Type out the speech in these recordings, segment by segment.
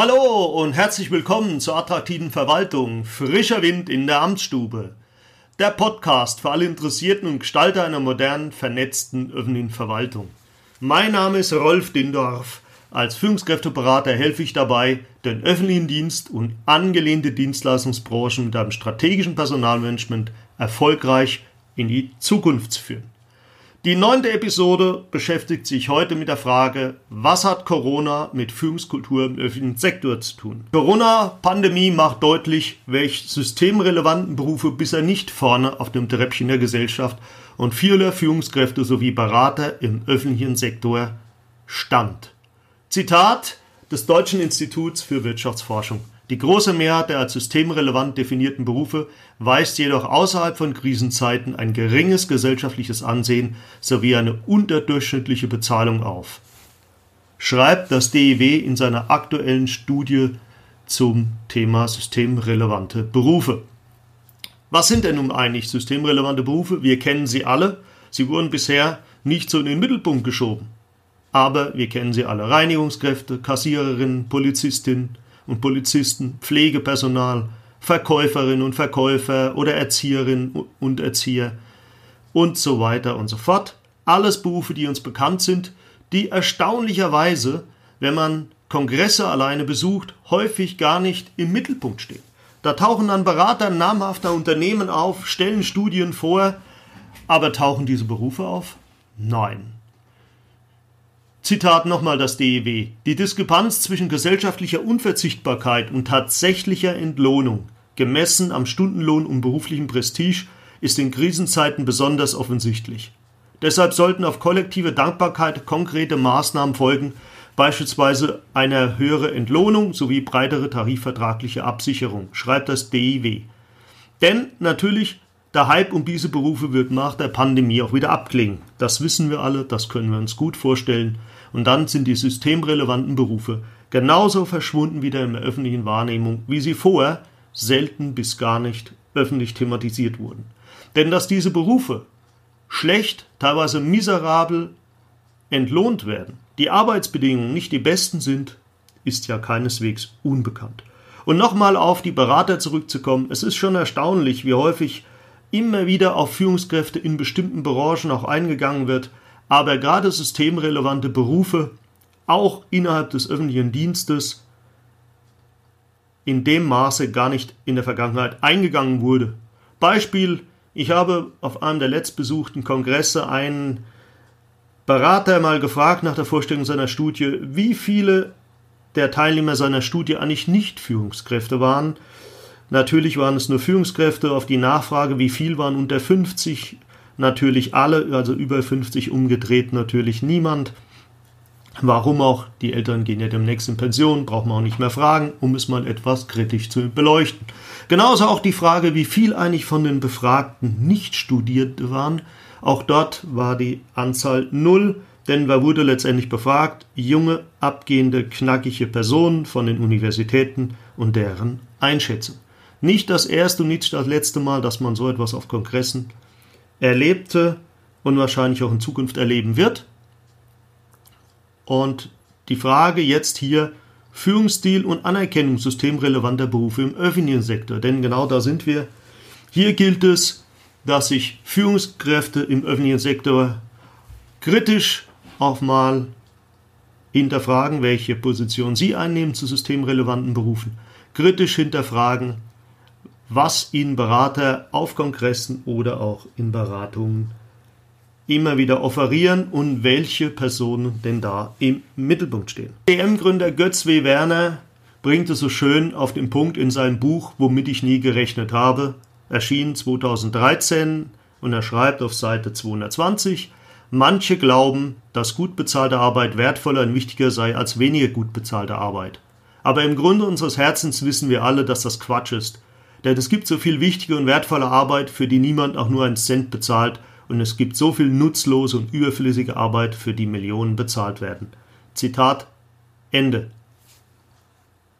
Hallo und herzlich willkommen zur attraktiven Verwaltung Frischer Wind in der Amtsstube. Der Podcast für alle Interessierten und Gestalter einer modernen, vernetzten öffentlichen Verwaltung. Mein Name ist Rolf Dindorf. Als Führungskräfteberater helfe ich dabei, den öffentlichen Dienst und angelehnte Dienstleistungsbranchen mit einem strategischen Personalmanagement erfolgreich in die Zukunft zu führen. Die neunte Episode beschäftigt sich heute mit der Frage, was hat Corona mit Führungskultur im öffentlichen Sektor zu tun? Corona-Pandemie macht deutlich, welche systemrelevanten Berufe bisher nicht vorne auf dem Treppchen der Gesellschaft und viele Führungskräfte sowie Berater im öffentlichen Sektor stand. Zitat des Deutschen Instituts für Wirtschaftsforschung. Die große Mehrheit der als systemrelevant definierten Berufe weist jedoch außerhalb von Krisenzeiten ein geringes gesellschaftliches Ansehen sowie eine unterdurchschnittliche Bezahlung auf. Schreibt das DIW in seiner aktuellen Studie zum Thema systemrelevante Berufe. Was sind denn nun eigentlich systemrelevante Berufe? Wir kennen sie alle. Sie wurden bisher nicht so in den Mittelpunkt geschoben. Aber wir kennen sie alle. Reinigungskräfte, Kassiererinnen, Polizistinnen, und Polizisten, Pflegepersonal, Verkäuferinnen und Verkäufer oder Erzieherinnen und Erzieher und so weiter und so fort. Alles Berufe, die uns bekannt sind, die erstaunlicherweise, wenn man Kongresse alleine besucht, häufig gar nicht im Mittelpunkt stehen. Da tauchen dann Berater namhafter Unternehmen auf, stellen Studien vor, aber tauchen diese Berufe auf? Nein. Zitat nochmal das DEW. Die Diskrepanz zwischen gesellschaftlicher Unverzichtbarkeit und tatsächlicher Entlohnung, gemessen am Stundenlohn und beruflichem Prestige, ist in Krisenzeiten besonders offensichtlich. Deshalb sollten auf kollektive Dankbarkeit konkrete Maßnahmen folgen, beispielsweise eine höhere Entlohnung sowie breitere tarifvertragliche Absicherung, schreibt das DIW. Denn natürlich, der Hype um diese Berufe wird nach der Pandemie auch wieder abklingen. Das wissen wir alle, das können wir uns gut vorstellen und dann sind die systemrelevanten Berufe genauso verschwunden wieder in der öffentlichen Wahrnehmung, wie sie vorher selten bis gar nicht öffentlich thematisiert wurden. Denn dass diese Berufe schlecht, teilweise miserabel entlohnt werden, die Arbeitsbedingungen nicht die besten sind, ist ja keineswegs unbekannt. Und nochmal auf die Berater zurückzukommen, es ist schon erstaunlich, wie häufig immer wieder auf Führungskräfte in bestimmten Branchen auch eingegangen wird, aber gerade systemrelevante Berufe, auch innerhalb des öffentlichen Dienstes, in dem Maße gar nicht in der Vergangenheit eingegangen wurde. Beispiel, ich habe auf einem der letztbesuchten Kongresse einen Berater mal gefragt nach der Vorstellung seiner Studie, wie viele der Teilnehmer seiner Studie eigentlich nicht Führungskräfte waren. Natürlich waren es nur Führungskräfte. Auf die Nachfrage, wie viel waren unter 50, natürlich alle, also über 50 umgedreht natürlich niemand. Warum auch? Die Eltern gehen ja demnächst in Pension, braucht man auch nicht mehr fragen, um es mal etwas kritisch zu beleuchten. Genauso auch die Frage, wie viel eigentlich von den Befragten nicht studiert waren. Auch dort war die Anzahl null, denn wer wurde letztendlich befragt? Junge, abgehende, knackige Personen von den Universitäten und deren Einschätzung. Nicht das erste und nicht das letzte Mal, dass man so etwas auf Kongressen erlebte und wahrscheinlich auch in Zukunft erleben wird. Und die Frage jetzt hier Führungsstil und Anerkennung systemrelevanter Berufe im öffentlichen Sektor, denn genau da sind wir. Hier gilt es, dass sich Führungskräfte im öffentlichen Sektor kritisch auch mal hinterfragen, welche Position sie einnehmen zu systemrelevanten Berufen, kritisch hinterfragen, was Ihnen Berater auf Kongressen oder auch in Beratungen immer wieder offerieren und welche Personen denn da im Mittelpunkt stehen. DM-Gründer Götz W. Werner bringt es so schön auf den Punkt in seinem Buch Womit ich nie gerechnet habe, erschien 2013 und er schreibt auf Seite 220, manche glauben, dass gut bezahlte Arbeit wertvoller und wichtiger sei als weniger gut bezahlte Arbeit. Aber im Grunde unseres Herzens wissen wir alle, dass das Quatsch ist denn es gibt so viel wichtige und wertvolle Arbeit, für die niemand auch nur einen Cent bezahlt, und es gibt so viel nutzlose und überflüssige Arbeit, für die Millionen bezahlt werden. Zitat Ende.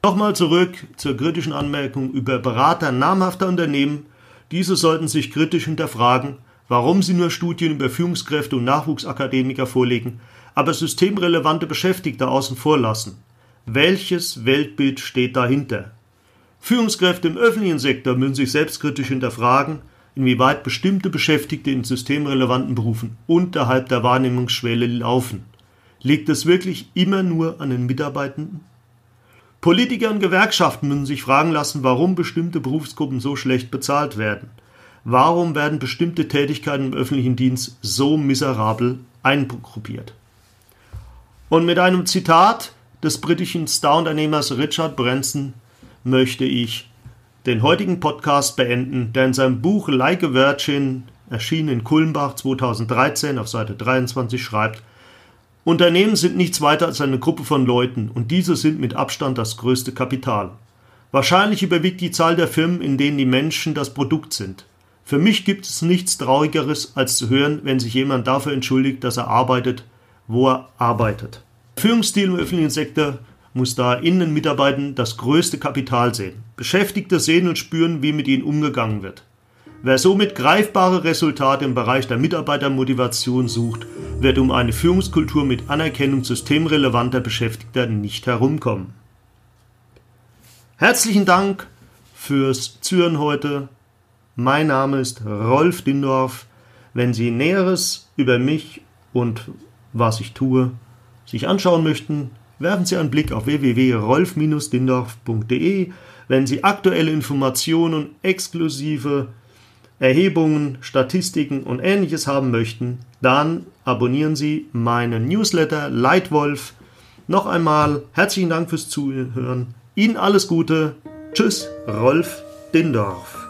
Nochmal zurück zur kritischen Anmerkung über Berater namhafter Unternehmen. Diese sollten sich kritisch hinterfragen, warum sie nur Studien über Führungskräfte und Nachwuchsakademiker vorlegen, aber systemrelevante Beschäftigte außen vor lassen. Welches Weltbild steht dahinter? Führungskräfte im öffentlichen Sektor müssen sich selbstkritisch hinterfragen, inwieweit bestimmte Beschäftigte in systemrelevanten Berufen unterhalb der Wahrnehmungsschwelle laufen. Liegt es wirklich immer nur an den Mitarbeitenden? Politiker und Gewerkschaften müssen sich fragen lassen, warum bestimmte Berufsgruppen so schlecht bezahlt werden. Warum werden bestimmte Tätigkeiten im öffentlichen Dienst so miserabel eingruppiert? Und mit einem Zitat des britischen Star-Unternehmers Richard Branson möchte ich den heutigen Podcast beenden, der in seinem Buch Like a Virgin, erschienen in Kulmbach 2013 auf Seite 23, schreibt, Unternehmen sind nichts weiter als eine Gruppe von Leuten und diese sind mit Abstand das größte Kapital. Wahrscheinlich überwiegt die Zahl der Firmen, in denen die Menschen das Produkt sind. Für mich gibt es nichts Traurigeres, als zu hören, wenn sich jemand dafür entschuldigt, dass er arbeitet, wo er arbeitet. Führungsstil im öffentlichen Sektor muss da in den Mitarbeitern das größte Kapital sehen. Beschäftigte sehen und spüren, wie mit ihnen umgegangen wird. Wer somit greifbare Resultate im Bereich der Mitarbeitermotivation sucht, wird um eine Führungskultur mit Anerkennung systemrelevanter Beschäftigter nicht herumkommen. Herzlichen Dank fürs Zuhören heute. Mein Name ist Rolf Dindorf. Wenn Sie Näheres über mich und was ich tue sich anschauen möchten, werfen Sie einen Blick auf www.rolf-dindorf.de. Wenn Sie aktuelle Informationen, exklusive Erhebungen, Statistiken und ähnliches haben möchten, dann abonnieren Sie meinen Newsletter Leitwolf. Noch einmal herzlichen Dank fürs Zuhören. Ihnen alles Gute. Tschüss, Rolf Dindorf.